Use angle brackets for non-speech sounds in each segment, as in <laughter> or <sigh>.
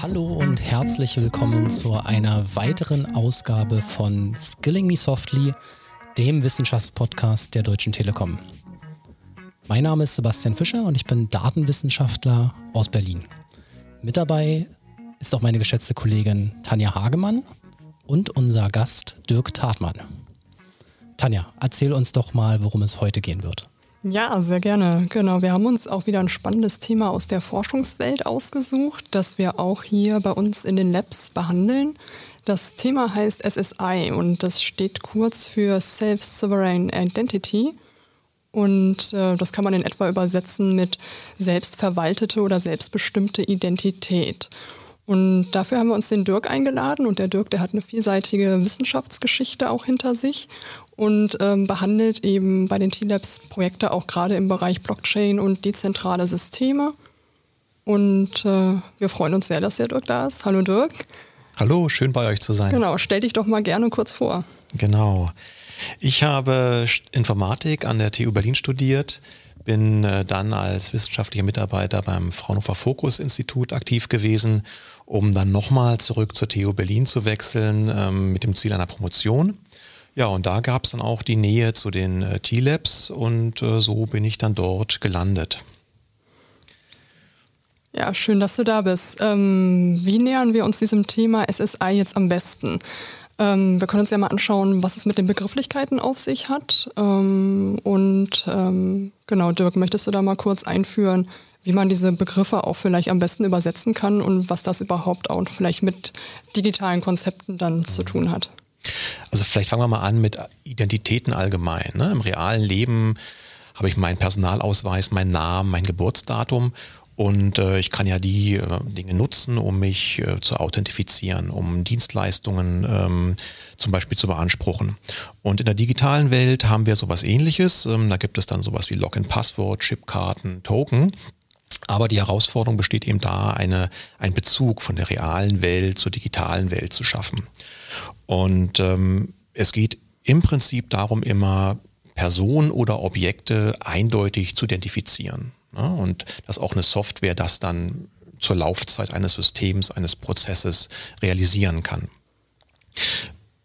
Hallo und herzlich willkommen zu einer weiteren Ausgabe von Skilling Me Softly, dem Wissenschaftspodcast der Deutschen Telekom. Mein Name ist Sebastian Fischer und ich bin Datenwissenschaftler aus Berlin. Mit dabei ist auch meine geschätzte Kollegin Tanja Hagemann und unser Gast Dirk Tatmann. Tanja, erzähl uns doch mal, worum es heute gehen wird. Ja, sehr gerne. Genau, wir haben uns auch wieder ein spannendes Thema aus der Forschungswelt ausgesucht, das wir auch hier bei uns in den Labs behandeln. Das Thema heißt SSI und das steht kurz für Self-Sovereign Identity. Und äh, das kann man in etwa übersetzen mit selbstverwaltete oder selbstbestimmte Identität. Und dafür haben wir uns den Dirk eingeladen und der Dirk, der hat eine vielseitige Wissenschaftsgeschichte auch hinter sich und ähm, behandelt eben bei den T-Labs Projekte auch gerade im Bereich Blockchain und dezentrale Systeme. Und äh, wir freuen uns sehr, dass der Dirk da ist. Hallo Dirk. Hallo, schön bei euch zu sein. Genau, stell dich doch mal gerne kurz vor. Genau. Ich habe Informatik an der TU Berlin studiert, bin äh, dann als wissenschaftlicher Mitarbeiter beim Fraunhofer Fokus Institut aktiv gewesen, um dann nochmal zurück zur TU Berlin zu wechseln ähm, mit dem Ziel einer Promotion. Ja, und da gab es dann auch die Nähe zu den äh, T-Labs und äh, so bin ich dann dort gelandet. Ja, schön, dass du da bist. Ähm, wie nähern wir uns diesem Thema SSI jetzt am besten? Ähm, wir können uns ja mal anschauen, was es mit den Begrifflichkeiten auf sich hat. Ähm, und ähm, genau, Dirk, möchtest du da mal kurz einführen, wie man diese Begriffe auch vielleicht am besten übersetzen kann und was das überhaupt auch vielleicht mit digitalen Konzepten dann zu tun hat? Also vielleicht fangen wir mal an mit Identitäten allgemein. Ne? Im realen Leben habe ich meinen Personalausweis, meinen Namen, mein Geburtsdatum und äh, ich kann ja die äh, Dinge nutzen, um mich äh, zu authentifizieren, um Dienstleistungen ähm, zum Beispiel zu beanspruchen. Und in der digitalen Welt haben wir sowas ähnliches. Ähm, da gibt es dann sowas wie Login-Passwort, Chipkarten, Token. Aber die Herausforderung besteht eben da, eine, einen Bezug von der realen Welt zur digitalen Welt zu schaffen. Und ähm, es geht im Prinzip darum, immer Personen oder Objekte eindeutig zu identifizieren. Ne? Und dass auch eine Software das dann zur Laufzeit eines Systems, eines Prozesses realisieren kann.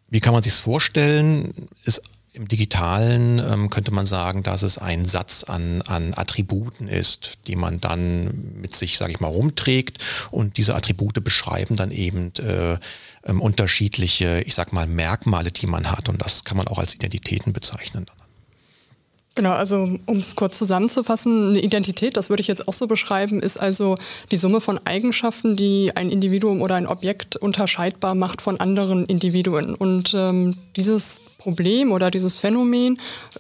Wie kann man sich vorstellen? Ist im Digitalen ähm, könnte man sagen, dass es ein Satz an, an Attributen ist, die man dann mit sich, sage ich mal, rumträgt und diese Attribute beschreiben dann eben äh, ähm, unterschiedliche, ich sag mal, Merkmale, die man hat und das kann man auch als Identitäten bezeichnen. Genau, also um es kurz zusammenzufassen, eine Identität, das würde ich jetzt auch so beschreiben, ist also die Summe von Eigenschaften, die ein Individuum oder ein Objekt unterscheidbar macht von anderen Individuen. Und ähm, dieses Problem oder dieses Phänomen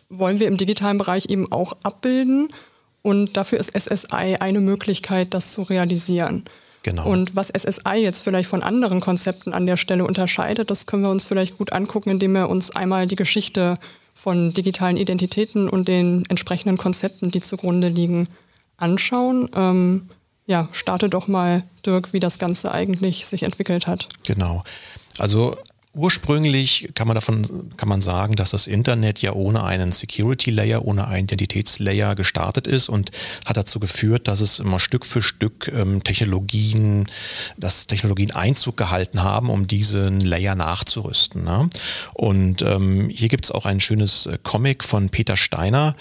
wollen wir im digitalen Bereich eben auch abbilden. Und dafür ist SSI eine Möglichkeit, das zu realisieren. Genau. Und was SSI jetzt vielleicht von anderen Konzepten an der Stelle unterscheidet, das können wir uns vielleicht gut angucken, indem wir uns einmal die Geschichte von digitalen Identitäten und den entsprechenden Konzepten, die zugrunde liegen, anschauen. Ähm, ja, starte doch mal, Dirk, wie das Ganze eigentlich sich entwickelt hat. Genau. Also Ursprünglich kann man davon kann man sagen, dass das Internet ja ohne einen Security Layer, ohne einen Identitätslayer gestartet ist und hat dazu geführt, dass es immer Stück für Stück ähm, Technologien, dass Technologien Einzug gehalten haben, um diesen Layer nachzurüsten. Ne? Und ähm, hier gibt es auch ein schönes äh, Comic von Peter Steiner,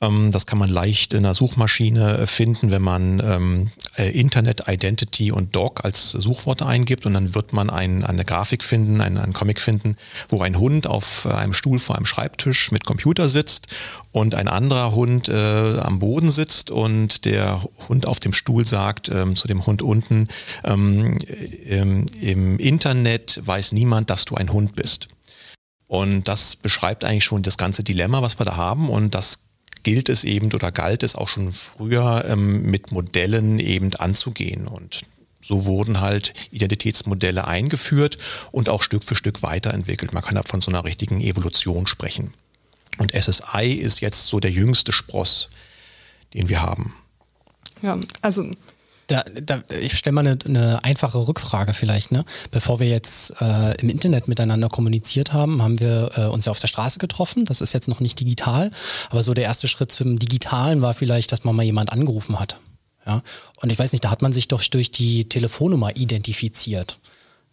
ähm, das kann man leicht in einer Suchmaschine finden, wenn man ähm, äh, Internet, Identity und Dog als Suchworte eingibt und dann wird man ein, eine Grafik finden, einen, einen Comic finden, wo ein Hund auf einem Stuhl vor einem Schreibtisch mit Computer sitzt und ein anderer Hund äh, am Boden sitzt und der Hund auf dem Stuhl sagt ähm, zu dem Hund unten, ähm, im, im Internet weiß niemand, dass du ein Hund bist. Und das beschreibt eigentlich schon das ganze Dilemma, was wir da haben. Und das gilt es eben oder galt es auch schon früher ähm, mit Modellen eben anzugehen. Und so wurden halt Identitätsmodelle eingeführt und auch Stück für Stück weiterentwickelt. Man kann da von so einer richtigen Evolution sprechen. Und SSI ist jetzt so der jüngste Spross, den wir haben. Ja, also Da, da, ich stelle mal eine, eine, einfache Rückfrage vielleicht. Ne? Bevor wir jetzt äh, im Internet miteinander kommuniziert haben, haben wir äh, uns ja auf der Straße getroffen. Das ist jetzt noch nicht digital, aber so der erste Schritt zum Digitalen war vielleicht, dass man mal jemand angerufen hat. Ja? Und ich weiß nicht, da hat man sich doch durch die Telefonnummer identifiziert.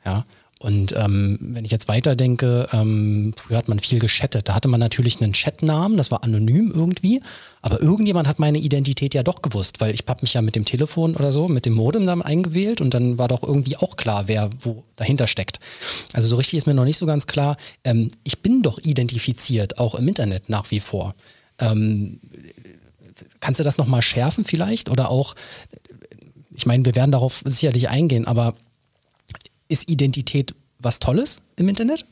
Ja? Und ähm, wenn ich jetzt weiterdenke, ähm, früher hat man viel geschattet. Da hatte man natürlich einen Chatnamen, das war anonym irgendwie, aber irgendjemand hat meine Identität ja doch gewusst, weil ich habe mich ja mit dem Telefon oder so, mit dem Modem dann eingewählt und dann war doch irgendwie auch klar, wer wo dahinter steckt. Also so richtig ist mir noch nicht so ganz klar. Ähm, ich bin doch identifiziert, auch im Internet nach wie vor. Ähm, kannst du das nochmal schärfen vielleicht? Oder auch, ich meine, wir werden darauf sicherlich eingehen, aber ist Identität was Tolles im Internet?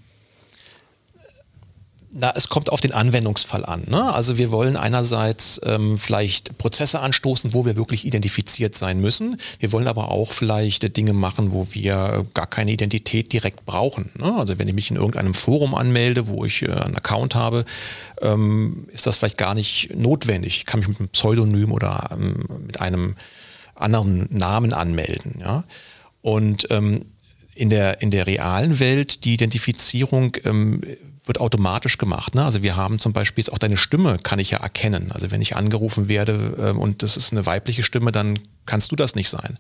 Na, es kommt auf den Anwendungsfall an. Ne? Also wir wollen einerseits ähm, vielleicht Prozesse anstoßen, wo wir wirklich identifiziert sein müssen. Wir wollen aber auch vielleicht Dinge machen, wo wir gar keine Identität direkt brauchen. Ne? Also wenn ich mich in irgendeinem Forum anmelde, wo ich äh, einen Account habe, ähm, ist das vielleicht gar nicht notwendig. Ich kann mich mit einem Pseudonym oder ähm, mit einem anderen Namen anmelden. Ja? Und ähm, in der, in der realen Welt die Identifizierung ähm, wird automatisch gemacht. Ne? Also wir haben zum Beispiel auch deine Stimme kann ich ja erkennen. Also wenn ich angerufen werde ähm, und das ist eine weibliche Stimme, dann kannst du das nicht sein.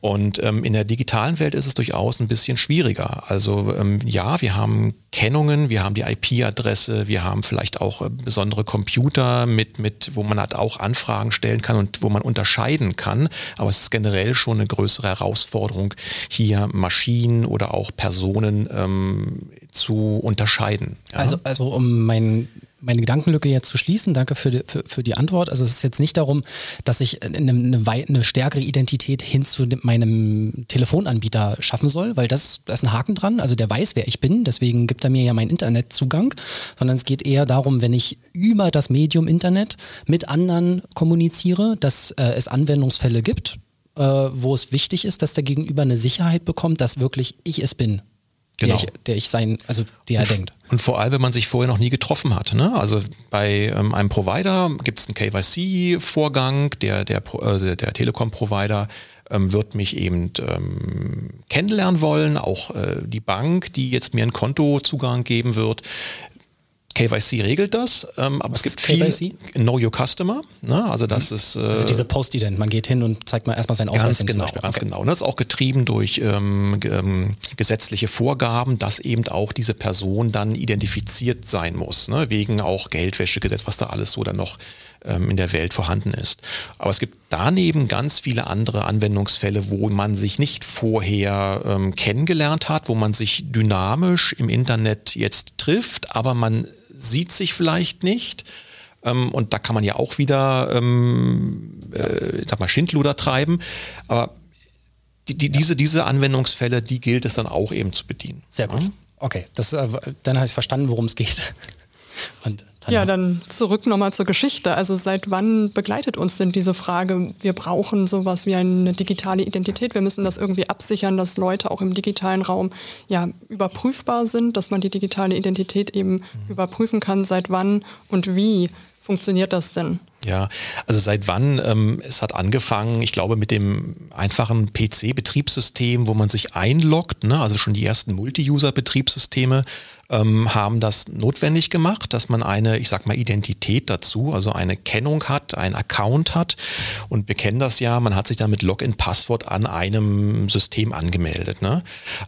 Und ähm, in der digitalen Welt ist es durchaus ein bisschen schwieriger. Also ähm, ja, wir haben Kennungen, wir haben die IP-Adresse, wir haben vielleicht auch äh, besondere Computer, mit, mit, wo man halt auch Anfragen stellen kann und wo man unterscheiden kann. Aber es ist generell schon eine größere Herausforderung, hier Maschinen oder auch Personen ähm, zu unterscheiden. Ja? Also, also um mein meine Gedankenlücke jetzt zu schließen. Danke für die, für, für die Antwort. Also es ist jetzt nicht darum, dass ich eine, eine, eine stärkere Identität hin zu meinem Telefonanbieter schaffen soll, weil das, da ist ein Haken dran. Also der weiß, wer ich bin, deswegen gibt er mir ja meinen Internetzugang, sondern es geht eher darum, wenn ich über das Medium Internet mit anderen kommuniziere, dass äh, es Anwendungsfälle gibt, äh, wo es wichtig ist, dass der Gegenüber eine Sicherheit bekommt, dass wirklich ich es bin, Genau. Der, ich, der ich sein, also der er denkt. Und vor allem, wenn man sich vorher noch nie getroffen hat. Ne? Also bei ähm, einem Provider gibt es einen KYC-Vorgang, der, der, äh, der Telekom-Provider ähm, wird mich eben ähm, kennenlernen wollen, auch äh, die Bank, die jetzt mir einen Kontozugang geben wird, KYC regelt das, ähm, aber Was es gibt viel Know Your Customer. Ne? Also das mhm. ist äh, also diese Post-Ident. Man geht hin und zeigt mal erstmal seinen Ausweis. Ganz genau, ganz okay. genau. Und das ist auch getrieben durch ähm, ähm, gesetzliche Vorgaben, dass eben auch diese Person dann identifiziert sein muss, ne? wegen auch Geldwäschegesetz, was da alles so dann noch ähm, in der Welt vorhanden ist. Aber es gibt daneben ganz viele andere Anwendungsfälle, wo man sich nicht vorher ähm, kennengelernt hat, wo man sich dynamisch im Internet jetzt trifft, aber man sieht sich vielleicht nicht. Ähm, und da kann man ja auch wieder, ähm, äh, sag mal, Schindluder treiben. Aber die, die, diese, diese Anwendungsfälle, die gilt es dann auch eben zu bedienen. Sehr gut. Okay, das, äh, dann habe ich verstanden, worum es geht. <laughs> Und ja, dann zurück nochmal zur Geschichte. Also seit wann begleitet uns denn diese Frage, wir brauchen sowas wie eine digitale Identität, wir müssen das irgendwie absichern, dass Leute auch im digitalen Raum ja überprüfbar sind, dass man die digitale Identität eben mhm. überprüfen kann, seit wann und wie funktioniert das denn? Ja, also seit wann? Ähm, es hat angefangen, ich glaube, mit dem einfachen PC-Betriebssystem, wo man sich einloggt, ne? also schon die ersten Multi-User-Betriebssysteme ähm, haben das notwendig gemacht, dass man eine, ich sag mal, Identität dazu, also eine Kennung hat, ein Account hat. Und wir kennen das ja, man hat sich dann mit Login-Passwort an einem System angemeldet. Ne?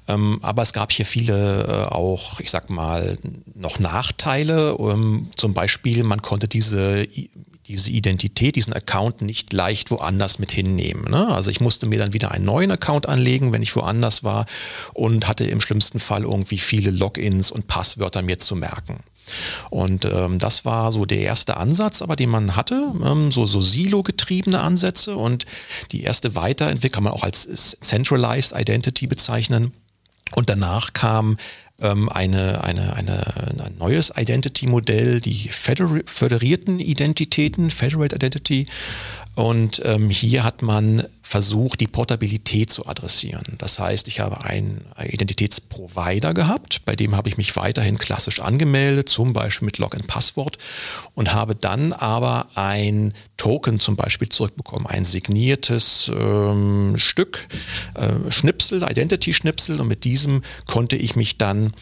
Ähm, aber es gab hier viele äh, auch, ich sag mal, noch Nachteile. Ähm, zum Beispiel, man konnte diese diese Identität, diesen Account nicht leicht woanders mit hinnehmen. Ne? Also ich musste mir dann wieder einen neuen Account anlegen, wenn ich woanders war und hatte im schlimmsten Fall irgendwie viele Logins und Passwörter mir zu merken. Und ähm, das war so der erste Ansatz, aber den man hatte, ähm, so, so Silo-getriebene Ansätze und die erste Weiterentwicklung kann man auch als Centralized Identity bezeichnen. Und danach kam ähm, eine, eine, eine, ein neues Identity-Modell, die föderierten Identitäten, Federate Identity. Und ähm, hier hat man versucht, die Portabilität zu adressieren. Das heißt, ich habe einen Identitätsprovider gehabt, bei dem habe ich mich weiterhin klassisch angemeldet, zum Beispiel mit Login-Passwort und habe dann aber ein Token zum Beispiel zurückbekommen, ein signiertes ähm, Stück, äh, Schnipsel, Identity-Schnipsel und mit diesem konnte ich mich dann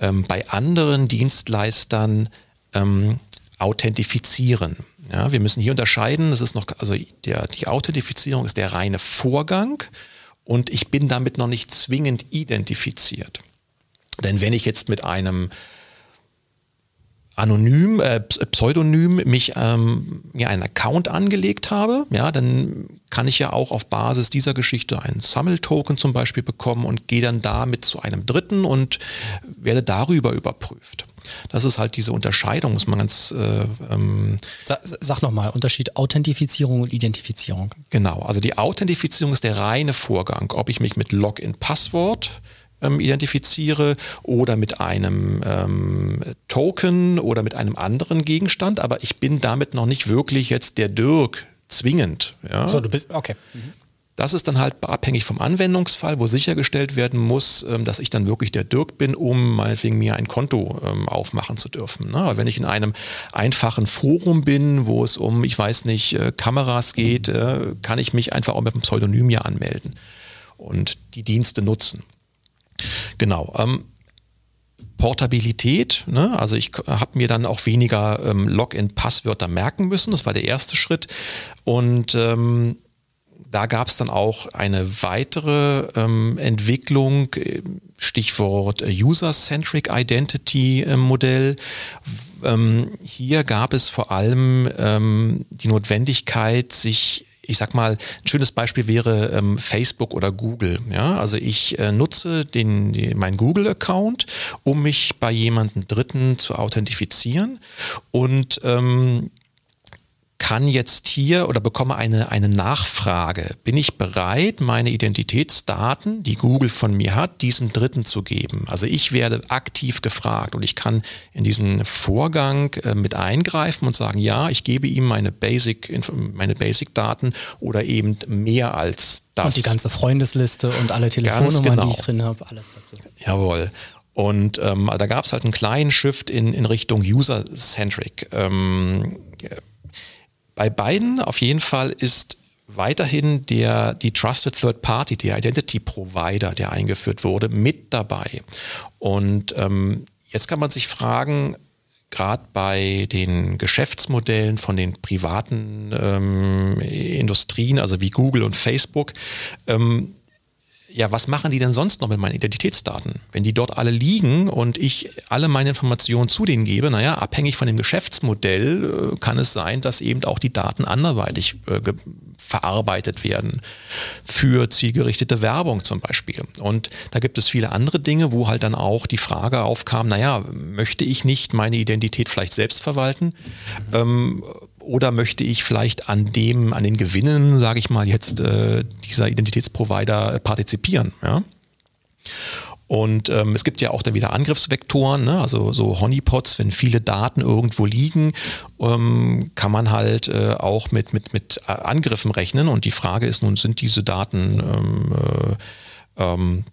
ähm, bei anderen Dienstleistern ähm, authentifizieren. Ja, wir müssen hier unterscheiden, es ist noch, also der, die Authentifizierung ist der reine Vorgang und ich bin damit noch nicht zwingend identifiziert. Denn wenn ich jetzt mit einem anonym, äh, pseudonym mich ähm, mir einen Account angelegt habe, ja, dann kann ich ja auch auf Basis dieser Geschichte einen Sammeltoken zum Beispiel bekommen und gehe dann damit zu einem Dritten und werde darüber überprüft. Das ist halt diese Unterscheidung, muss man ganz. Äh, ähm, Sag, sag nochmal, Unterschied Authentifizierung und Identifizierung. Genau, also die Authentifizierung ist der reine Vorgang, ob ich mich mit Login-Passwort ähm, identifiziere oder mit einem ähm, Token oder mit einem anderen Gegenstand, aber ich bin damit noch nicht wirklich jetzt der Dirk zwingend. Ja? So, du bist, okay. Mhm. Das ist dann halt abhängig vom Anwendungsfall, wo sichergestellt werden muss, ähm, dass ich dann wirklich der Dirk bin, um meinetwegen mir ein Konto ähm, aufmachen zu dürfen. Ne? Wenn ich in einem einfachen Forum bin, wo es um, ich weiß nicht, äh, Kameras geht, äh, kann ich mich einfach auch mit einem Pseudonym ja anmelden und die Dienste nutzen. Genau. Ähm, Portabilität, ne? also ich habe mir dann auch weniger ähm, Login-Passwörter merken müssen, das war der erste Schritt. Und ähm, da gab es dann auch eine weitere ähm, Entwicklung, äh, Stichwort äh, User-Centric Identity äh, Modell. Ähm, hier gab es vor allem ähm, die Notwendigkeit, sich ich sag mal, ein schönes Beispiel wäre ähm, Facebook oder Google. Ja? Also ich äh, nutze den, den, meinen Google-Account, um mich bei jemandem Dritten zu authentifizieren. Und ähm, kann jetzt hier oder bekomme eine, eine Nachfrage. Bin ich bereit, meine Identitätsdaten, die Google von mir hat, diesem Dritten zu geben? Also ich werde aktiv gefragt und ich kann in diesen Vorgang äh, mit eingreifen und sagen, ja, ich gebe ihm meine Basic, meine Basic-Daten oder eben mehr als das. Und die ganze Freundesliste und alle Telefonnummern, genau. die ich drin habe, alles dazu. Jawohl. Und ähm, da gab es halt einen kleinen Shift in, in Richtung User-Centric. Ähm, bei beiden auf jeden Fall ist weiterhin der, die Trusted Third Party, der Identity Provider, der eingeführt wurde, mit dabei. Und ähm, jetzt kann man sich fragen, gerade bei den Geschäftsmodellen von den privaten ähm, Industrien, also wie Google und Facebook, ähm, ja, was machen die denn sonst noch mit meinen Identitätsdaten? Wenn die dort alle liegen und ich alle meine Informationen zu denen gebe, naja, abhängig von dem Geschäftsmodell äh, kann es sein, dass eben auch die Daten anderweitig äh, verarbeitet werden. Für zielgerichtete Werbung zum Beispiel. Und da gibt es viele andere Dinge, wo halt dann auch die Frage aufkam, naja, möchte ich nicht meine Identität vielleicht selbst verwalten? Ähm, oder möchte ich vielleicht an dem, an den Gewinnen, sage ich mal, jetzt äh, dieser Identitätsprovider partizipieren? Ja? Und ähm, es gibt ja auch dann wieder Angriffsvektoren, ne? also so Honeypots, wenn viele Daten irgendwo liegen, ähm, kann man halt äh, auch mit, mit, mit äh, Angriffen rechnen. Und die Frage ist nun, sind diese Daten ähm, äh, ähm,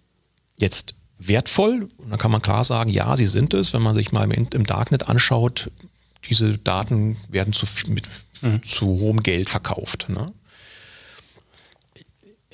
jetzt wertvoll? Und dann kann man klar sagen, ja, sie sind es. Wenn man sich mal im, im Darknet anschaut, diese Daten werden zu, mit, mhm. zu hohem Geld verkauft. Ne?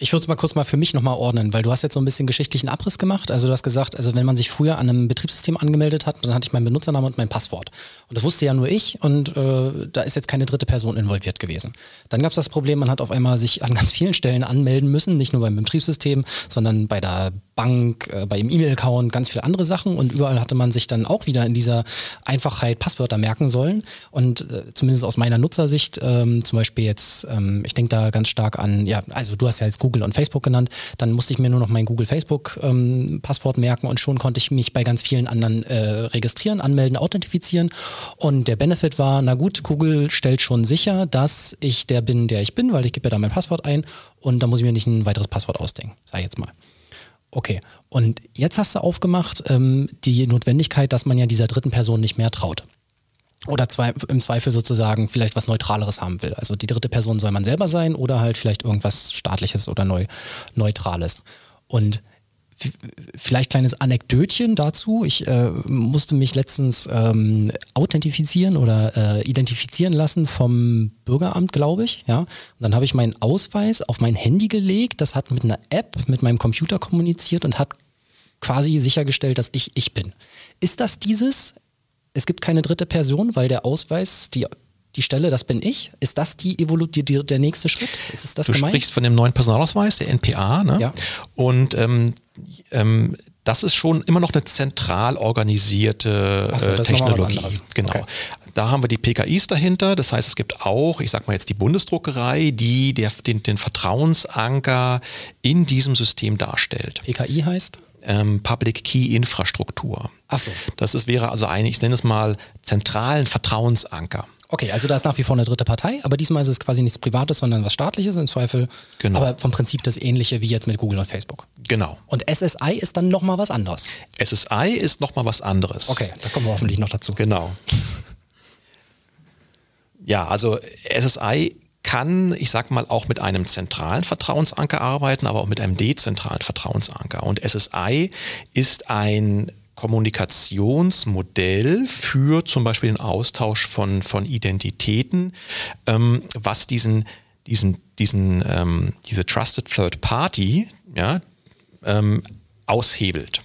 Ich würde es mal kurz mal für mich nochmal ordnen, weil du hast jetzt so ein bisschen geschichtlichen Abriss gemacht. Also du hast gesagt, also wenn man sich früher an einem Betriebssystem angemeldet hat, dann hatte ich meinen Benutzernamen und mein Passwort. Und das wusste ja nur ich und äh, da ist jetzt keine dritte Person involviert gewesen. Dann gab es das Problem, man hat auf einmal sich an ganz vielen Stellen anmelden müssen, nicht nur beim Betriebssystem, sondern bei der Bank, äh, bei dem E-Mail-Account, ganz viele andere Sachen und überall hatte man sich dann auch wieder in dieser Einfachheit Passwörter merken sollen. Und äh, zumindest aus meiner Nutzersicht, ähm, zum Beispiel jetzt, ähm, ich denke da ganz stark an, ja, also du hast ja jetzt Google und Facebook genannt, dann musste ich mir nur noch mein Google Facebook-Passwort ähm, merken und schon konnte ich mich bei ganz vielen anderen äh, registrieren, anmelden, authentifizieren. Und der Benefit war, na gut, Google stellt schon sicher, dass ich der bin, der ich bin, weil ich gebe ja da mein Passwort ein und da muss ich mir nicht ein weiteres Passwort ausdenken, ich jetzt mal. Okay, und jetzt hast du aufgemacht ähm, die Notwendigkeit, dass man ja dieser dritten Person nicht mehr traut. oder zwei, im Zweifel sozusagen vielleicht was Neutraleres haben will. Also die dritte Person soll man selber sein oder halt vielleicht irgendwas Staatliches oder neu, Neutrales. Und vielleicht kleines Anekdötchen dazu. Ich äh, musste mich letztens ähm, authentifizieren oder äh, identifizieren lassen vom Bürgeramt, glaube ich. Ja? Und dann habe ich meinen Ausweis auf mein Handy gelegt. Das hat mit einer App mit meinem Computer kommuniziert und hat quasi sichergestellt, dass ich ich bin. Ist das dieses es gibt keine dritte Person, weil der Ausweis, die, die Stelle, das bin ich. Ist das die Evolution, die, der nächste Schritt? Ist es das du gemeint? sprichst von dem neuen Personalausweis, der NPA, ne? Ja. Und ähm, ähm, das ist schon immer noch eine zentral organisierte so, äh, Technologie. Genau. Okay. Da haben wir die PKIs dahinter. Das heißt, es gibt auch, ich sag mal jetzt die Bundesdruckerei, die der, den, den Vertrauensanker in diesem System darstellt. PKI heißt? ähm, Public Key Infrastruktur. Ach so. Das ist, wäre also ein, ich nenne es mal, zentralen Vertrauensanker. Okay, also da ist nach wie vor eine dritte Partei, aber diesmal ist es quasi nichts Privates, sondern was Staatliches im Zweifel. Genau. Aber vom Prinzip das Ähnliche wie jetzt mit Google und Facebook. Genau. Und SSI ist dann nochmal was anderes. SSI ist nochmal was anderes. Okay, da kommen wir hoffentlich noch dazu. Genau. ja, also SSI kann, ich sag mal, auch mit einem zentralen Vertrauensanker arbeiten, aber auch mit einem dezentralen Vertrauensanker. Und SSI ist ein Kommunikationsmodell für zum Beispiel den Austausch von, von Identitäten, ähm, was diesen, diesen, diesen, ähm, diese Trusted Third Party ja, ähm, aushebelt.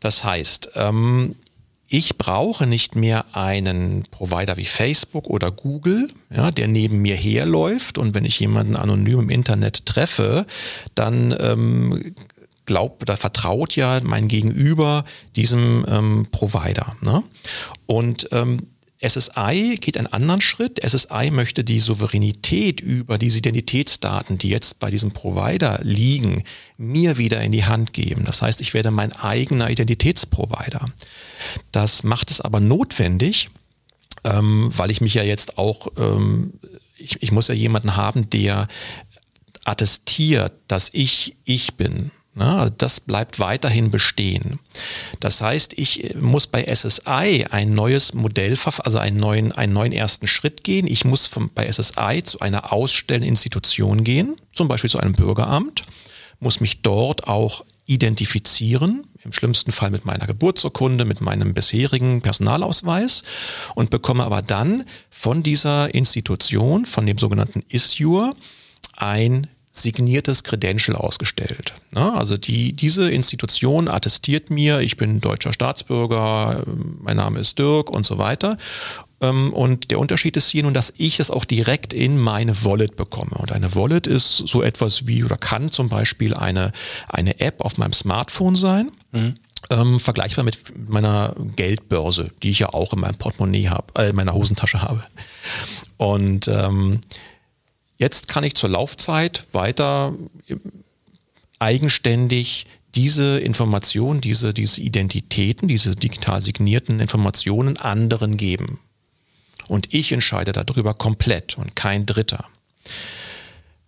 Das heißt, ähm, ich brauche nicht mehr einen Provider wie Facebook oder Google, ja, der neben mir herläuft und wenn ich jemanden anonym im Internet treffe, dann ähm, glaubt oder vertraut ja mein Gegenüber diesem ähm, Provider. Ne? Und ähm, SSI geht einen anderen Schritt. SSI möchte die Souveränität über diese Identitätsdaten, die jetzt bei diesem Provider liegen, mir wieder in die Hand geben. Das heißt, ich werde mein eigener Identitätsprovider. Das macht es aber notwendig, ähm, weil ich mich ja jetzt auch, ähm, ich, ich muss ja jemanden haben, der attestiert, dass ich ich bin. Ne? Also das bleibt weiterhin bestehen. Das heißt, ich muss bei SSI ein neues Modell, also einen neuen, einen neuen ersten Schritt gehen. Ich muss vom, bei SSI zu einer ausstellenden Institution gehen, zum Beispiel zu einem Bürgeramt, muss mich dort auch identifizieren, im schlimmsten Fall mit meiner Geburtsurkunde, mit meinem bisherigen Personalausweis und bekomme aber dann von dieser Institution, von dem sogenannten Issuer, ein signiertes Credential ausgestellt. Also die, diese Institution attestiert mir, ich bin deutscher Staatsbürger, mein Name ist Dirk und so weiter. Ähm, und der Unterschied ist hier nun, dass ich es auch direkt in meine Wallet bekomme. Und eine Wallet ist so etwas wie oder kann zum Beispiel eine, eine App auf meinem Smartphone sein. Mhm. Ähm, vergleichbar mit meiner Geldbörse, die ich ja auch in meinem Portemonnaie habe, äh, in meiner Hosentasche habe. Und ähm, Jetzt kann ich zur Laufzeit weiter eigenständig diese Informationen, diese, diese Identitäten, diese digital signierten Informationen anderen geben. Und ich entscheide darüber komplett und kein Dritter.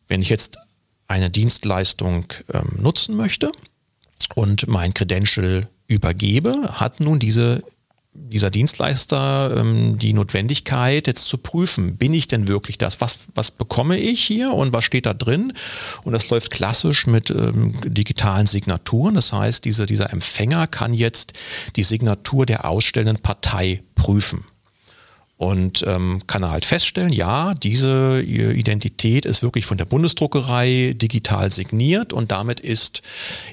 Wenn ich jetzt eine Dienstleistung ähm, nutzen möchte und mein Credential übergebe, hat nun diese dieser Dienstleister ähm, die Notwendigkeit, jetzt zu prüfen, bin ich denn wirklich das? Was, was bekomme ich hier und was steht da drin? Und das läuft klassisch mit ähm, digitalen Signaturen. Das heißt, diese, dieser Empfänger kann jetzt die Signatur der ausstellenden Partei prüfen und ähm, kann er halt feststellen, ja, diese Identität ist wirklich von der Bundesdruckerei digital signiert und damit ist,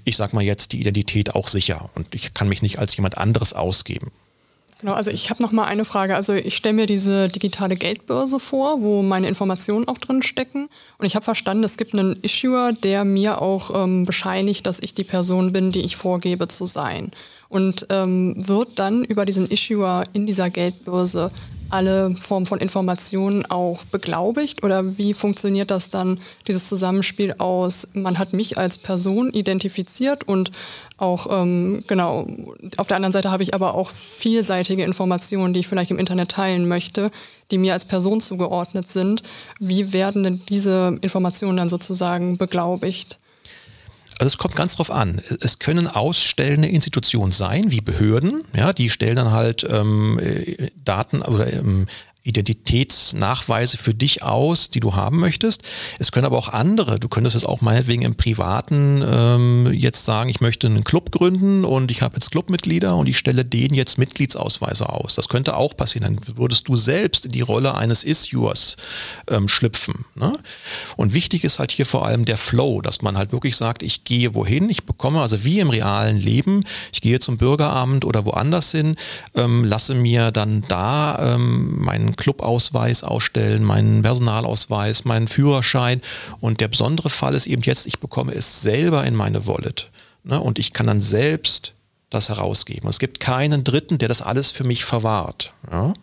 ich sag mal jetzt, die Identität auch sicher und ich kann mich nicht als jemand anderes ausgeben. Genau, also ich habe noch mal eine Frage. Also ich stelle mir diese digitale Geldbörse vor, wo meine Informationen auch drin stecken. Und ich habe verstanden, es gibt einen Issuer, der mir auch ähm, bescheinigt, dass ich die Person bin, die ich vorgebe zu sein. Und ähm, wird dann über diesen Issuer in dieser Geldbörse alle Formen von Informationen auch beglaubigt? Oder wie funktioniert das dann, dieses Zusammenspiel aus, man hat mich als Person identifiziert und auch, ähm, genau, auf der anderen Seite habe ich aber auch vielseitige Informationen, die ich vielleicht im Internet teilen möchte, die mir als Person zugeordnet sind. Wie werden denn diese Informationen dann sozusagen beglaubigt? Also es kommt ganz drauf an. Es können ausstellende Institutionen sein, wie Behörden, ja, die stellen dann halt ähm, äh, Daten oder ähm, Identitätsnachweise für dich aus, die du haben möchtest. Es können aber auch andere. Du könntest es auch meinetwegen im Privaten ähm, jetzt sagen, ich möchte einen Club gründen und ich habe jetzt Clubmitglieder und ich stelle denen jetzt Mitgliedsausweise aus. Das könnte auch passieren. Dann würdest du selbst in die Rolle eines Issuers ähm, schlüpfen. Ne? Und wichtig ist halt hier vor allem der Flow, dass man halt wirklich sagt, ich gehe wohin, ich bekomme also wie im realen Leben, ich gehe zum Bürgeramt oder woanders hin, ähm, lasse mir dann da ähm, meinen Clubausweis ausstellen, meinen Personalausweis, meinen Führerschein. Und der besondere Fall ist eben jetzt, ich bekomme es selber in meine Wallet. Ne? Und ich kann dann selbst das herausgeben. Es gibt keinen Dritten, der das alles für mich verwahrt. Ja?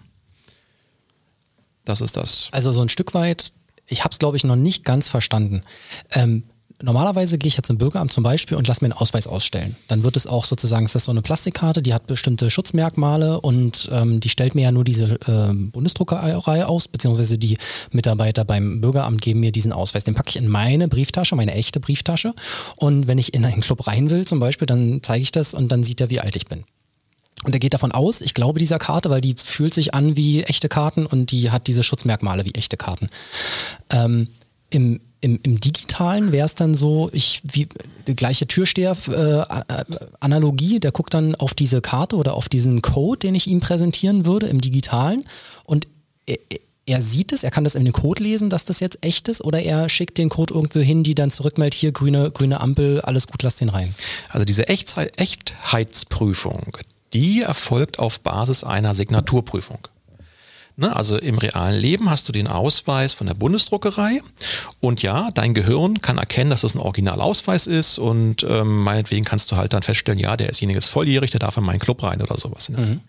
Das ist das. Also so ein Stück weit, ich habe es glaube ich noch nicht ganz verstanden. Ähm, normalerweise gehe ich jetzt im Bürgeramt zum Beispiel und lasse mir einen Ausweis ausstellen. Dann wird es auch sozusagen, ist so eine Plastikkarte, die hat bestimmte Schutzmerkmale und ähm, die stellt mir ja nur diese äh, Bundesdruckerei aus, beziehungsweise die Mitarbeiter beim Bürgeramt geben mir diesen Ausweis. Den packe ich in meine Brieftasche, meine echte Brieftasche. Und wenn ich in einen Club rein will zum Beispiel, dann zeige ich das und dann sieht er, wie alt ich bin. Und er geht davon aus, ich glaube dieser Karte, weil die fühlt sich an wie echte Karten und die hat diese Schutzmerkmale wie echte Karten. Ähm, im, im, im Digitalen wäre es dann so, ich wie die gleiche Türsteher-Analogie, äh, der guckt dann auf diese Karte oder auf diesen Code, den ich ihm präsentieren würde im Digitalen und er, er sieht es, er kann das in den Code lesen, dass das jetzt echt ist, oder er schickt den Code irgendwo hin, die dann zurückmeldet, hier grüne, grüne Ampel, alles gut, lass den rein. Also diese Echtzeit, Echtheitsprüfung, die erfolgt auf Basis einer Signaturprüfung. Ne? Also im realen Leben hast du den Ausweis von der Bundesdruckerei und ja, dein Gehirn kann erkennen, dass das ein Originalausweis ist und ähm, meinetwegen kannst du halt dann feststellen, ja, derjenige ist volljährig, der darf in meinen Club rein oder sowas. Mhm.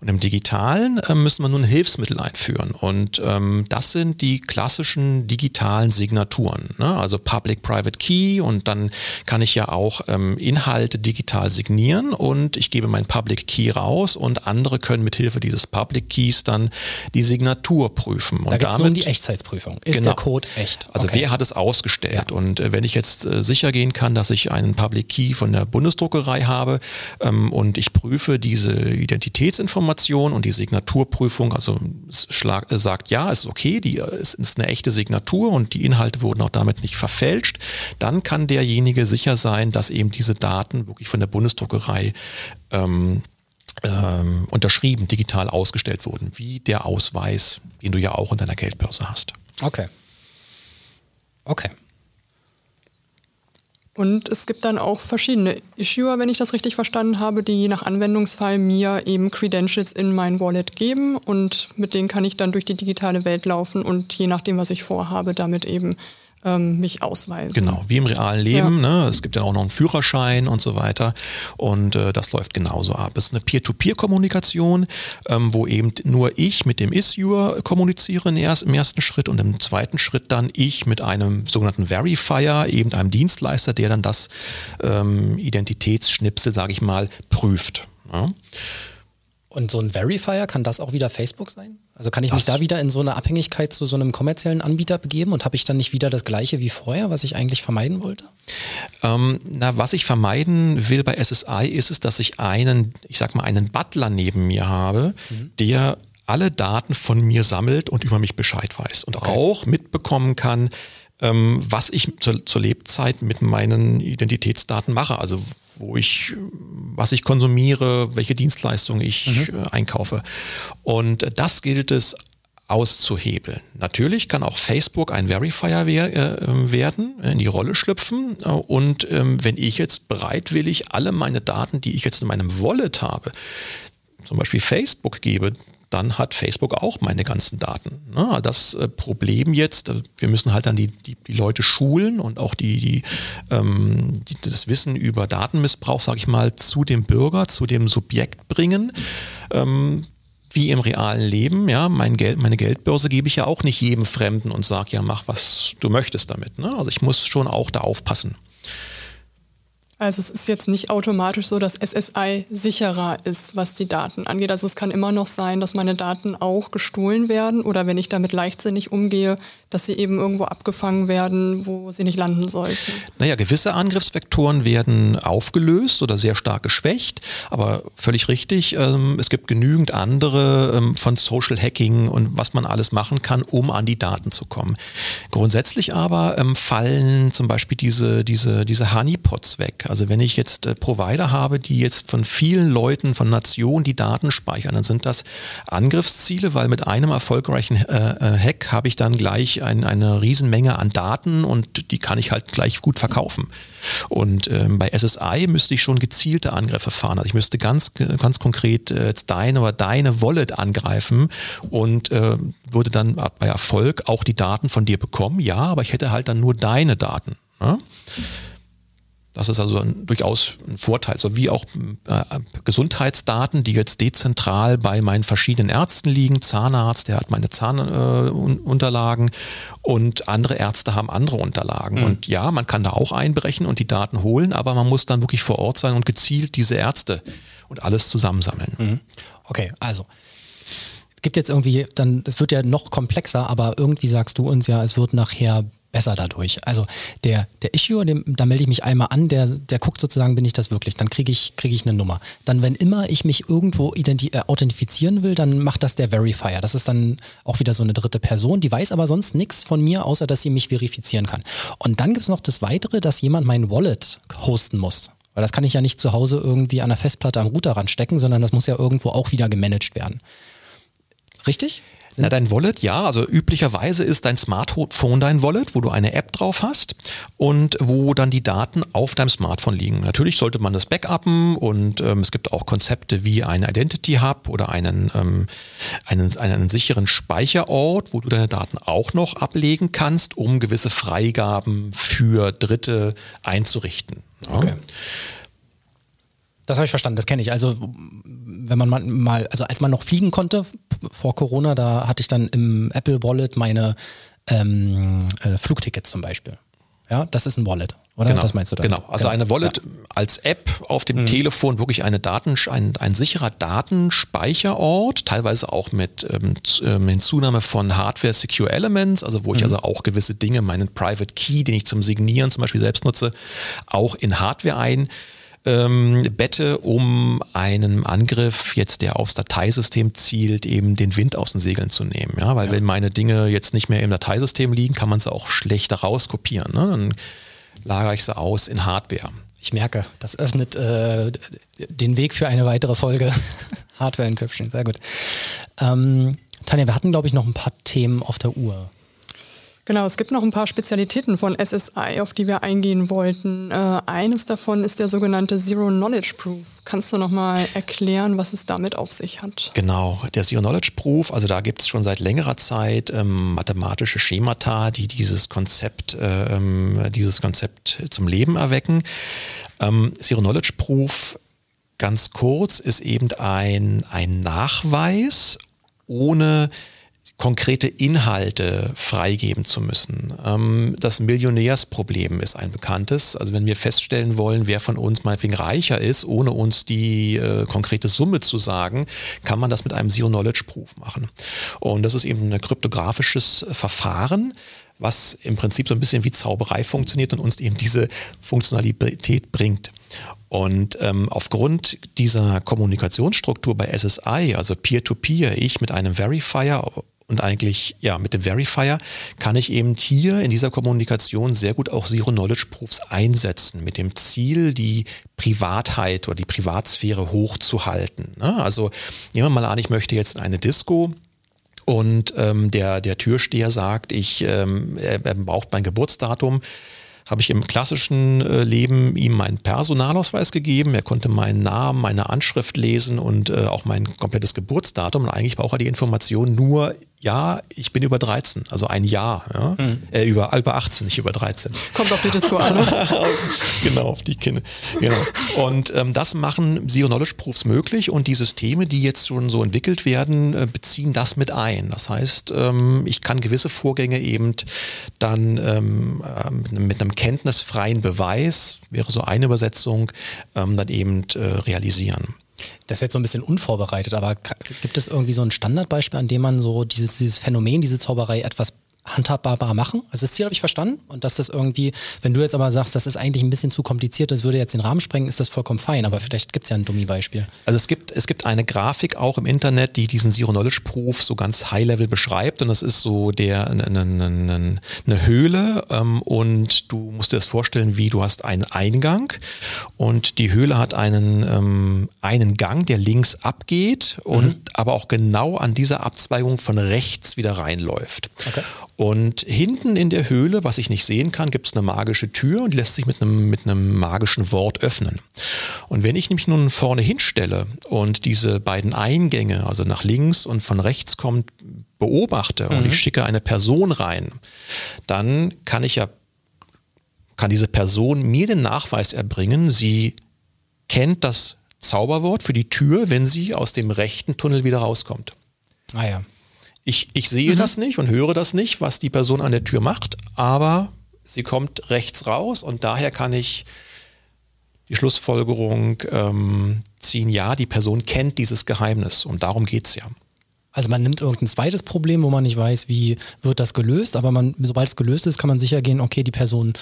Und im Digitalen äh, müssen wir nun Hilfsmittel einführen. Und ähm, das sind die klassischen digitalen Signaturen. Ne? Also Public-Private Key und dann kann ich ja auch ähm, Inhalte digital signieren und ich gebe meinen Public Key raus und andere können mit Hilfe dieses Public Keys dann die Signatur prüfen. Und da geht es nur um die Echtheitsprüfung. Ist genau. der Code echt? Also okay. wer hat es ausgestellt? Ja. Und äh, wenn ich jetzt äh, sicher gehen kann, dass ich einen Public Key von der Bundesdruckerei habe ähm, und ich prüfe diese Identitätsinformation, Information und die Signaturprüfung, also schlag, äh, sagt, ja, ist okay, die äh, ist, ist eine echte Signatur und die Inhalte wurden auch damit nicht verfälscht, dann kann derjenige sicher sein, dass eben diese Daten wirklich von der Bundesdruckerei ähm, ähm, unterschrieben, digital ausgestellt wurden, wie der Ausweis, den du ja auch in deiner Geldbörse hast. Okay. Okay. Und es gibt dann auch verschiedene Issuer, wenn ich das richtig verstanden habe, die je nach Anwendungsfall mir eben Credentials in mein Wallet geben und mit denen kann ich dann durch die digitale Welt laufen und je nachdem, was ich vorhabe, damit eben ähm, mich ausweisen. Genau, wie im realen Leben. Ja. Ne? Es gibt ja auch noch einen Führerschein und so weiter. Und äh, das läuft genauso ab. Es ist eine Peer-to-Peer-Kommunikation, ähm, wo eben nur ich mit dem Issuer kommuniziere im ersten Schritt und im zweiten Schritt dann ich mit einem sogenannten Verifier, eben einem Dienstleister, der dann das ähm, Identitätsschnipsel, sage ich mal, prüft. Ja? Und so ein Verifier, kann das auch wieder Facebook sein? Also kann ich mich da wieder in so eine Abhängigkeit zu so einem kommerziellen Anbieter begeben und habe ich dann nicht wieder das gleiche wie vorher, was ich eigentlich vermeiden wollte? Ähm, na, was ich vermeiden will bei SSI ist es, dass ich einen, ich sag mal, einen Butler neben mir habe, mhm. der alle Daten von mir sammelt und über mich Bescheid weiß und okay. auch mitbekommen kann, ähm, was ich zur, zur Lebzeit mit meinen Identitätsdaten mache. Also wo ich, was ich konsumiere, welche Dienstleistungen ich mhm. äh, einkaufe. Und das gilt es auszuhebeln. Natürlich kann auch Facebook ein Verifier wer, äh, werden, in die Rolle schlüpfen. Und ähm, wenn ich jetzt bereitwillig alle meine Daten, die ich jetzt in meinem Wallet habe, zum Beispiel Facebook gebe, dann hat Facebook auch meine ganzen Daten. Ne? Das äh, Problem jetzt, äh, wir müssen halt dann die, die, die Leute schulen und auch die, die, ähm, die, das Wissen über Datenmissbrauch, sage ich mal, zu dem Bürger, zu dem Subjekt bringen. Ähm, wie im realen Leben, ja, mein Geld, meine Geldbörse gebe ich ja auch nicht jedem Fremden und sage, ja, mach was du möchtest damit. Ne? Also ich muss schon auch da aufpassen. Also es ist jetzt nicht automatisch so, dass SSI sicherer ist, was die Daten angeht. Also es kann immer noch sein, dass meine Daten auch gestohlen werden oder wenn ich damit leichtsinnig umgehe, dass sie eben irgendwo abgefangen werden, wo sie nicht landen sollten. Naja, gewisse Angriffsvektoren werden aufgelöst oder sehr stark geschwächt, aber völlig richtig, ähm, es gibt genügend andere ähm, von Social Hacking und was man alles machen kann, um an die Daten zu kommen. Grundsätzlich aber ähm, fallen zum Beispiel diese, diese, diese Honeypots weg. Also wenn ich jetzt äh, Provider habe, die jetzt von vielen Leuten, von Nationen die Daten speichern, dann sind das Angriffsziele, weil mit einem erfolgreichen äh, äh Hack habe ich dann gleich ein, eine Riesenmenge an Daten und die kann ich halt gleich gut verkaufen. Und ähm, bei SSI müsste ich schon gezielte Angriffe fahren. Also ich müsste ganz, ganz konkret äh, deine oder deine Wallet angreifen und äh, würde dann bei Erfolg auch die Daten von dir bekommen. Ja, aber ich hätte halt dann nur deine Daten. Ja? Das ist also ein, durchaus ein Vorteil, so wie auch äh, Gesundheitsdaten, die jetzt dezentral bei meinen verschiedenen Ärzten liegen. Zahnarzt, der hat meine Zahnunterlagen äh, und andere Ärzte haben andere Unterlagen. Mhm. Und ja, man kann da auch einbrechen und die Daten holen, aber man muss dann wirklich vor Ort sein und gezielt diese Ärzte und alles zusammensammeln. Mhm. Okay, also gibt jetzt irgendwie, dann, es wird ja noch komplexer, aber irgendwie sagst du uns ja, es wird nachher besser dadurch. Also der, der Issue, dem, da melde ich mich einmal an, der, der guckt sozusagen, bin ich das wirklich, dann kriege ich, kriege ich eine Nummer. Dann, wenn immer ich mich irgendwo äh, authentifizieren will, dann macht das der Verifier. Das ist dann auch wieder so eine dritte Person, die weiß aber sonst nichts von mir, außer dass sie mich verifizieren kann. Und dann gibt es noch das Weitere, dass jemand mein Wallet hosten muss. Weil das kann ich ja nicht zu Hause irgendwie an der Festplatte am Router ranstecken, sondern das muss ja irgendwo auch wieder gemanagt werden. Richtig? Na, dein Wallet, ja, also üblicherweise ist dein Smartphone dein Wallet, wo du eine App drauf hast und wo dann die Daten auf deinem Smartphone liegen. Natürlich sollte man das backuppen und ähm, es gibt auch Konzepte wie einen Identity Hub oder einen, ähm, einen, einen sicheren Speicherort, wo du deine Daten auch noch ablegen kannst, um gewisse Freigaben für Dritte einzurichten. Ja. Okay. Das habe ich verstanden, das kenne ich. Also wenn man mal, also als man noch fliegen konnte vor Corona, da hatte ich dann im Apple Wallet meine ähm, äh, Flugtickets zum Beispiel. Ja, das ist ein Wallet, oder? Genau, das meinst du da? Genau, also genau. eine Wallet ja. als App auf dem mhm. Telefon wirklich eine Daten, ein, ein sicherer Datenspeicherort, teilweise auch mit ähm, ähm, Hinzunahme von Hardware Secure Elements, also wo ich mhm. also auch gewisse Dinge, meinen Private Key, den ich zum Signieren zum Beispiel selbst nutze, auch in Hardware ein ähm, bette, um einen Angriff jetzt, der aufs Dateisystem zielt, eben den Wind aus den Segeln zu nehmen. Ja, weil ja. wenn meine Dinge jetzt nicht mehr im Dateisystem liegen, kann man sie auch schlechter rauskopieren. Ne? Dann lagere ich sie aus in Hardware. Ich merke, das öffnet äh, den Weg für eine weitere Folge. <laughs> Hardware Encryption, sehr gut. Ähm, Tanja, wir hatten, glaube ich, noch ein paar Themen auf der Uhr. Genau, es gibt noch ein paar Spezialitäten von SSI, auf die wir eingehen wollten. Äh, eines davon ist der sogenannte Zero Knowledge Proof. Kannst du nochmal erklären, was es damit auf sich hat? Genau, der Zero Knowledge Proof, also da gibt es schon seit längerer Zeit ähm, mathematische Schemata, die dieses Konzept, äh, dieses Konzept zum Leben erwecken. Ähm, Zero Knowledge Proof ganz kurz ist eben ein, ein Nachweis ohne konkrete Inhalte freigeben zu müssen. Ähm, das Millionärsproblem ist ein bekanntes. Also wenn wir feststellen wollen, wer von uns meinetwegen reicher ist, ohne uns die äh, konkrete Summe zu sagen, kann man das mit einem Zero-Knowledge-Proof machen. Und das ist eben ein kryptografisches Verfahren, was im Prinzip so ein bisschen wie Zauberei funktioniert und uns eben diese Funktionalität bringt. Und ähm, aufgrund dieser Kommunikationsstruktur bei SSI, also Peer-to-Peer, -Peer, ich mit einem Verifier und eigentlich ja mit dem Verifier kann ich eben hier in dieser Kommunikation sehr gut auch Zero Knowledge Proofs einsetzen mit dem Ziel, die Privatheit oder die Privatsphäre hochzuhalten. Ne? Also nehmen wir mal an, ich möchte jetzt eine Disco und ähm, der, der Türsteher sagt, ich, ähm, er, er braucht mein Geburtsdatum habe ich im klassischen äh, Leben ihm meinen Personalausweis gegeben. Er konnte meinen Namen, meine Anschrift lesen und äh, auch mein komplettes Geburtsdatum. Und eigentlich braucht er die Information nur ja, ich bin über 13, also ein Jahr, ja? Mhm. Äh, über, über 18, nicht über 13. Kommt auf die Disco an. Ne? <laughs> genau, auf die Kinder. Genau. Und ähm, das machen Zero Knowledge Proofs möglich und die Systeme, die jetzt schon so entwickelt werden, äh, beziehen das mit ein. Das heißt, ähm, ich kann gewisse Vorgänge eben dann ähm, äh, mit einem kenntnisfreien Beweis, wäre so eine Übersetzung, ähm, dann eben äh, realisieren. Das ist jetzt so ein bisschen unvorbereitet, aber gibt es irgendwie so ein Standardbeispiel, an dem man so dieses, dieses Phänomen, diese Zauberei etwas handhabbar machen. Also das Ziel habe ich verstanden und dass das irgendwie, wenn du jetzt aber sagst, das ist eigentlich ein bisschen zu kompliziert, das würde jetzt den Rahmen sprengen, ist das vollkommen fein, aber vielleicht gibt es ja ein Dummy-Beispiel. Also es gibt, es gibt eine Grafik auch im Internet, die diesen Zero-Knowledge-Proof so ganz high-level beschreibt und das ist so der, eine, eine, eine Höhle ähm, und du musst dir das vorstellen, wie du hast einen Eingang und die Höhle hat einen, ähm, einen Gang, der links abgeht und mhm. aber auch genau an dieser Abzweigung von rechts wieder reinläuft. Okay. Und hinten in der Höhle, was ich nicht sehen kann, gibt es eine magische Tür und die lässt sich mit einem, mit einem magischen Wort öffnen. Und wenn ich nämlich nun vorne hinstelle und diese beiden Eingänge, also nach links und von rechts kommt, beobachte mhm. und ich schicke eine Person rein, dann kann ich ja, kann diese Person mir den Nachweis erbringen, sie kennt das Zauberwort für die Tür, wenn sie aus dem rechten Tunnel wieder rauskommt. Ah ja. Ich, ich sehe mhm. das nicht und höre das nicht, was die Person an der Tür macht, aber sie kommt rechts raus und daher kann ich die Schlussfolgerung ähm, ziehen, ja, die Person kennt dieses Geheimnis und darum geht es ja. Also man nimmt irgendein zweites Problem, wo man nicht weiß, wie wird das gelöst, aber man, sobald es gelöst ist, kann man sicher gehen, okay, die Person,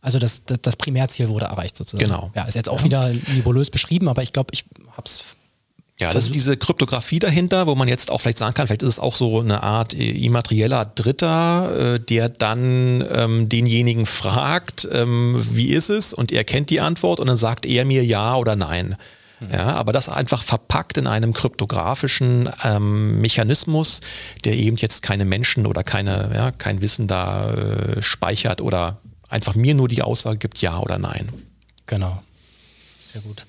also das, das, das Primärziel wurde erreicht sozusagen. Genau. Ja, ist jetzt auch ja. wieder nebulös beschrieben, aber ich glaube, ich habe es ja, das ist diese Kryptographie dahinter, wo man jetzt auch vielleicht sagen kann, vielleicht ist es auch so eine Art immaterieller Dritter, äh, der dann ähm, denjenigen fragt, ähm, wie ist es? Und er kennt die Antwort und dann sagt er mir ja oder nein. Hm. Ja, aber das einfach verpackt in einem kryptografischen ähm, Mechanismus, der eben jetzt keine Menschen oder keine, ja, kein Wissen da äh, speichert oder einfach mir nur die Aussage gibt, ja oder nein. Genau. Sehr gut.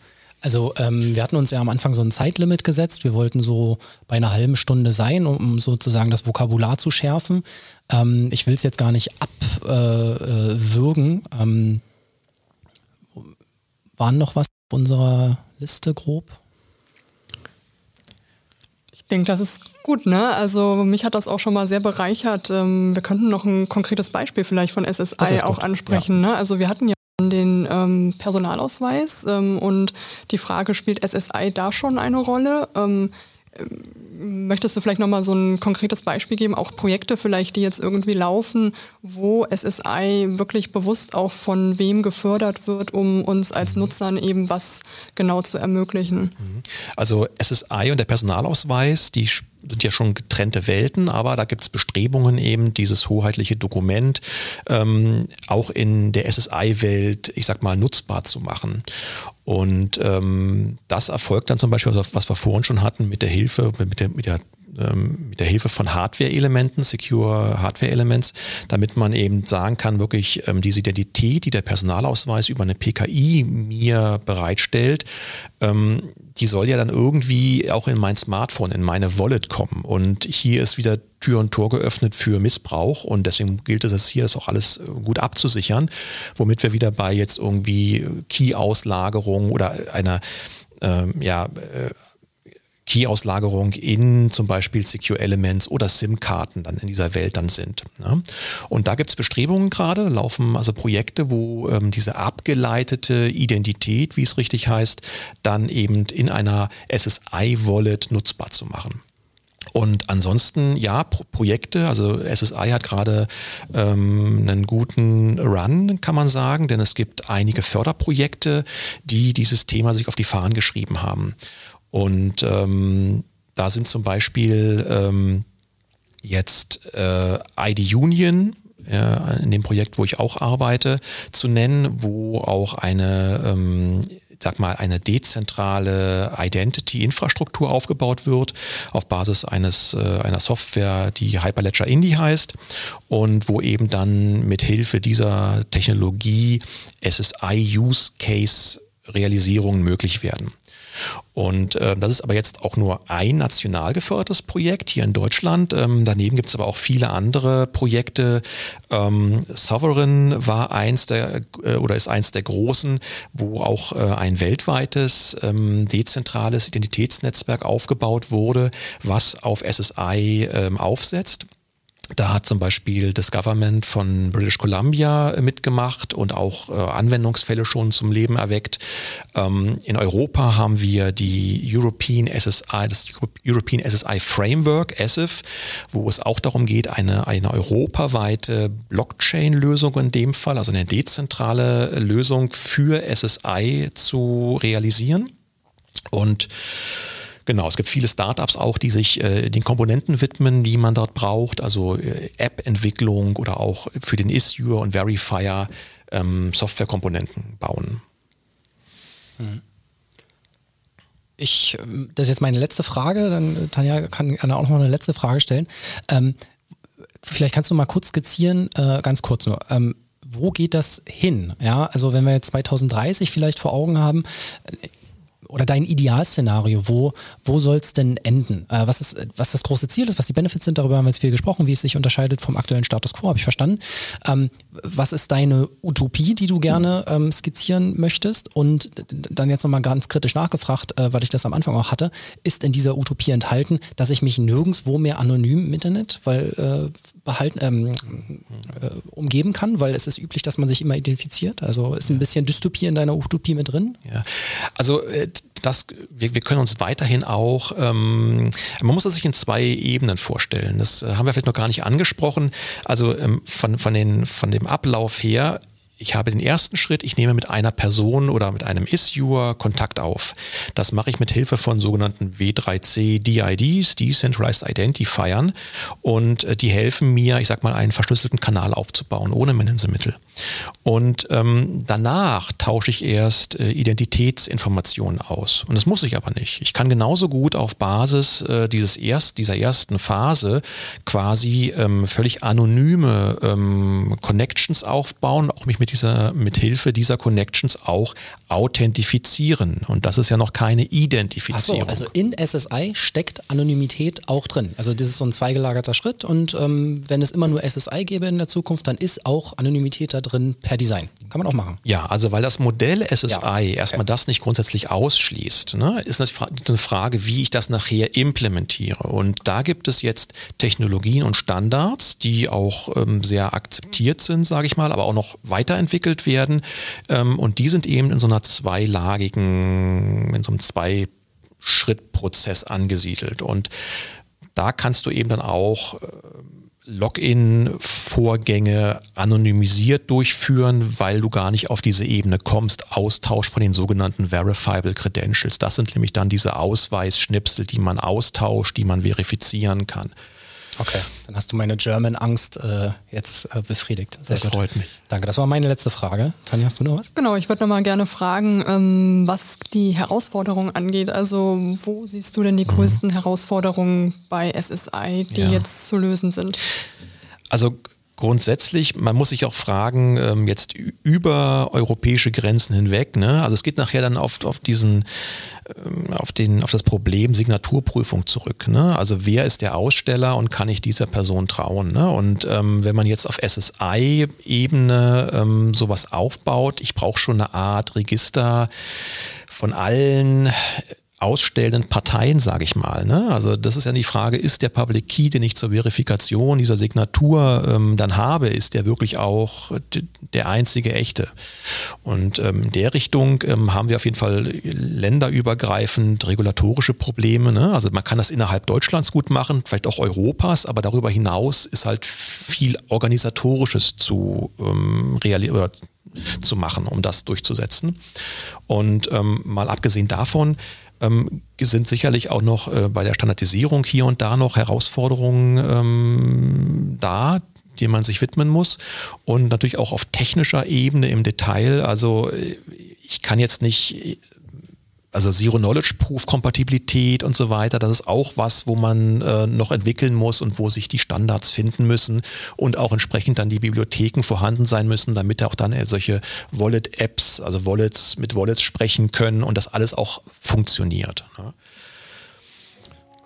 Also ähm, wir hatten uns ja am Anfang so ein Zeitlimit gesetzt. Wir wollten so bei einer halben Stunde sein, um sozusagen das Vokabular zu schärfen. Ähm, ich will es jetzt gar nicht abwürgen. Äh, äh, ähm, waren noch was auf unserer Liste grob? Ich denke, das ist gut, ne? Also mich hat das auch schon mal sehr bereichert. Ähm, wir könnten noch ein konkretes Beispiel vielleicht von SSI auch ansprechen. Ja. Ne? Also wir hatten ja den ähm, Personalausweis ähm, und die Frage, spielt SSI da schon eine Rolle? Ähm, möchtest du vielleicht nochmal so ein konkretes Beispiel geben, auch Projekte vielleicht, die jetzt irgendwie laufen, wo SSI wirklich bewusst auch von wem gefördert wird, um uns als. Nutzern eben was genau zu ermöglichen? Mhm. Also SSI und der Personalausweis, die sind ja schon getrennte Welten, aber da gibt es Bestrebungen eben, dieses hoheitliche Dokument ähm, auch in der SSI-Welt, ich sag mal, nutzbar zu machen. Und ähm, das erfolgt dann zum Beispiel, was wir vorhin schon hatten, mit der Hilfe, mit der, mit der ähm, mit der Hilfe von Hardware-Elementen, Secure Hardware-Elements, damit man eben sagen kann, wirklich ähm, diese Identität, die der Personalausweis über eine PKI mir bereitstellt, ähm, die soll ja dann irgendwie auch in mein Smartphone, in meine Wallet kommen. Und hier ist wieder Tür und Tor geöffnet für Missbrauch und deswegen gilt es hier, das auch alles äh, gut abzusichern, womit wir wieder bei jetzt irgendwie Key-Auslagerung oder einer ähm, ja, äh, Key-Auslagerung in zum Beispiel Secure Elements oder SIM-Karten dann in dieser Welt dann sind. Ja. Und da gibt es Bestrebungen gerade, laufen also Projekte, wo ähm, diese abgeleitete Identität, wie es richtig heißt, dann eben in einer SSI-Wallet nutzbar zu machen. Und ansonsten, ja, Pro Projekte, also SSI hat gerade ähm, einen guten Run, kann man sagen, denn es gibt einige Förderprojekte, die dieses Thema sich auf die Fahnen geschrieben haben. Und ähm, da sind zum Beispiel ähm, jetzt äh, ID Union, äh, in dem Projekt, wo ich auch arbeite, zu nennen, wo auch eine ähm, sag mal, eine dezentrale Identity-Infrastruktur aufgebaut wird auf Basis eines, äh, einer Software, die Hyperledger Indie heißt und wo eben dann mit Hilfe dieser Technologie SSI-Use-Case Realisierungen möglich werden. Und äh, das ist aber jetzt auch nur ein national gefördertes Projekt hier in Deutschland. Ähm, daneben gibt es aber auch viele andere Projekte. Ähm, Sovereign war eins der äh, oder ist eins der großen, wo auch äh, ein weltweites ähm, dezentrales Identitätsnetzwerk aufgebaut wurde, was auf SSI ähm, aufsetzt. Da hat zum Beispiel das Government von British Columbia äh, mitgemacht und auch äh, Anwendungsfälle schon zum Leben erweckt. Ähm, in Europa haben wir die European SSI, das European SSI Framework, ESIF, wo es auch darum geht, eine, eine europaweite Blockchain-Lösung in dem Fall, also eine dezentrale Lösung für SSI zu realisieren. Und Genau, es gibt viele Startups auch, die sich äh, den Komponenten widmen, die man dort braucht, also äh, App-Entwicklung oder auch für den Issuer und Verifier ähm, Softwarekomponenten bauen. Hm. Ich, ähm, das ist jetzt meine letzte Frage, dann äh, Tanja kann Anna auch noch eine letzte Frage stellen. Ähm, vielleicht kannst du mal kurz skizzieren, äh, ganz kurz nur. Ähm, wo geht das hin? Ja, also wenn wir jetzt 2030 vielleicht vor Augen haben, oder dein Idealszenario, wo, wo soll es denn enden? Äh, was, ist, was das große Ziel ist, was die Benefits sind, darüber haben wir jetzt viel gesprochen, wie es sich unterscheidet vom aktuellen Status quo, habe ich verstanden. Ähm, was ist deine Utopie, die du gerne ähm, skizzieren möchtest? Und dann jetzt nochmal ganz kritisch nachgefragt, äh, weil ich das am Anfang auch hatte, ist in dieser Utopie enthalten, dass ich mich nirgendwo mehr anonym im Internet weil, äh, behalten, ähm, äh, umgeben kann, weil es ist üblich, dass man sich immer identifiziert. Also ist ein bisschen Dystopie in deiner Utopie mit drin? Ja, also äh, das, wir, wir können uns weiterhin auch, ähm, man muss das sich in zwei Ebenen vorstellen. Das äh, haben wir vielleicht noch gar nicht angesprochen. Also ähm, von, von, den, von dem Ablauf her ich habe den ersten Schritt, ich nehme mit einer Person oder mit einem Issuer Kontakt auf. Das mache ich mit Hilfe von sogenannten W3C DIDs, Decentralized Identifiern. Und äh, die helfen mir, ich sag mal, einen verschlüsselten Kanal aufzubauen, ohne Menensemittel. Und ähm, danach tausche ich erst äh, Identitätsinformationen aus. Und das muss ich aber nicht. Ich kann genauso gut auf Basis äh, dieses erst, dieser ersten Phase quasi ähm, völlig anonyme ähm, Connections aufbauen, auch mich mit dieser, mit Hilfe dieser Connections auch authentifizieren. Und das ist ja noch keine Identifizierung. So, also in SSI steckt Anonymität auch drin. Also das ist so ein zweigelagerter Schritt und ähm, wenn es immer nur SSI gäbe in der Zukunft, dann ist auch Anonymität da drin per Design. Kann man auch machen. Ja, also weil das Modell SSI ja. erstmal okay. das nicht grundsätzlich ausschließt, ne, ist das eine Frage, wie ich das nachher implementiere. Und da gibt es jetzt Technologien und Standards, die auch ähm, sehr akzeptiert sind, sage ich mal, aber auch noch weiterentwickelt werden. Ähm, und die sind eben in so einer zweilagigen, in so einem Zwei-Schritt-Prozess angesiedelt. Und da kannst du eben dann auch äh, Login-Vorgänge anonymisiert durchführen, weil du gar nicht auf diese Ebene kommst. Austausch von den sogenannten Verifiable Credentials. Das sind nämlich dann diese Ausweisschnipsel, die man austauscht, die man verifizieren kann. Okay, dann hast du meine German-Angst äh, jetzt äh, befriedigt. Sehr das gut. freut mich. Danke, das war meine letzte Frage. Tanja, hast du noch was? Genau, ich würde noch mal gerne fragen, ähm, was die Herausforderungen angeht. Also wo siehst du denn die mhm. größten Herausforderungen bei SSI, die ja. jetzt zu lösen sind? Also grundsätzlich, man muss sich auch fragen, ähm, jetzt über europäische Grenzen hinweg, ne? also es geht nachher dann oft auf diesen, ähm, auf den, auf das Problem Signaturprüfung zurück. Ne? Also wer ist der Aussteller und kann ich dieser Person trauen? Ne? Und ähm, wenn man jetzt auf SSI-Ebene ähm, sowas aufbaut, ich brauche schon eine Art Register von allen ausstellenden Parteien, sage ich mal. Ne? Also das ist ja die Frage, ist der Public Key, den ich zur Verifikation dieser Signatur ähm, dann habe, ist der wirklich auch der einzige echte? Und ähm, in der Richtung ähm, haben wir auf jeden Fall länderübergreifend regulatorische Probleme. Ne? Also man kann das innerhalb Deutschlands gut machen, vielleicht auch Europas, aber darüber hinaus ist halt viel organisatorisches zu ähm, realisieren zu machen, um das durchzusetzen. Und ähm, mal abgesehen davon, ähm, sind sicherlich auch noch äh, bei der Standardisierung hier und da noch Herausforderungen ähm, da, denen man sich widmen muss. Und natürlich auch auf technischer Ebene im Detail. Also äh, ich kann jetzt nicht also Zero-Knowledge-Proof-Kompatibilität und so weiter, das ist auch was, wo man äh, noch entwickeln muss und wo sich die Standards finden müssen und auch entsprechend dann die Bibliotheken vorhanden sein müssen, damit auch dann solche Wallet-Apps, also Wallets mit Wallets sprechen können und das alles auch funktioniert. Ne?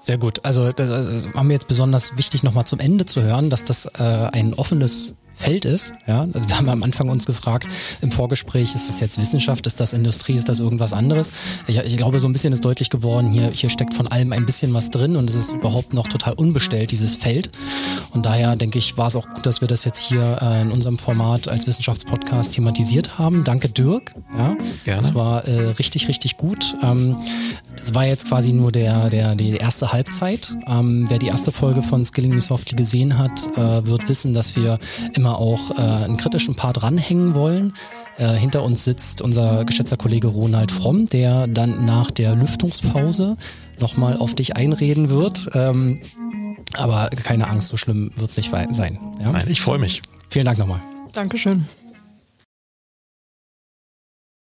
Sehr gut. Also das, das war mir jetzt besonders wichtig, nochmal zum Ende zu hören, dass das äh, ein offenes Feld ist. Ja? Also wir haben am Anfang uns gefragt, im Vorgespräch, ist das jetzt Wissenschaft, ist das Industrie, ist das irgendwas anderes? Ich, ich, glaube, so ein bisschen ist deutlich geworden, hier, hier steckt von allem ein bisschen was drin und es ist überhaupt noch total unbestellt, dieses Feld. Und daher denke ich, war es auch gut, dass wir das jetzt hier äh, in unserem Format als Wissenschaftspodcast thematisiert haben. Danke Dirk. Ja? Gerne. Das war äh, richtig, richtig gut. Ähm, es war jetzt quasi nur der, der, die erste Halbzeit. Ähm, wer die erste Folge von Skilling Me Softly gesehen hat, äh, wird wissen, dass wir immer auch äh, einen kritischen Part ranhängen wollen. Äh, hinter uns sitzt unser geschätzter Kollege Ronald Fromm, der dann nach der Lüftungspause nochmal auf dich einreden wird. Ähm, aber keine Angst, so schlimm wird es nicht sein. Ja? Nein, ich freue mich. Vielen Dank nochmal. Dankeschön.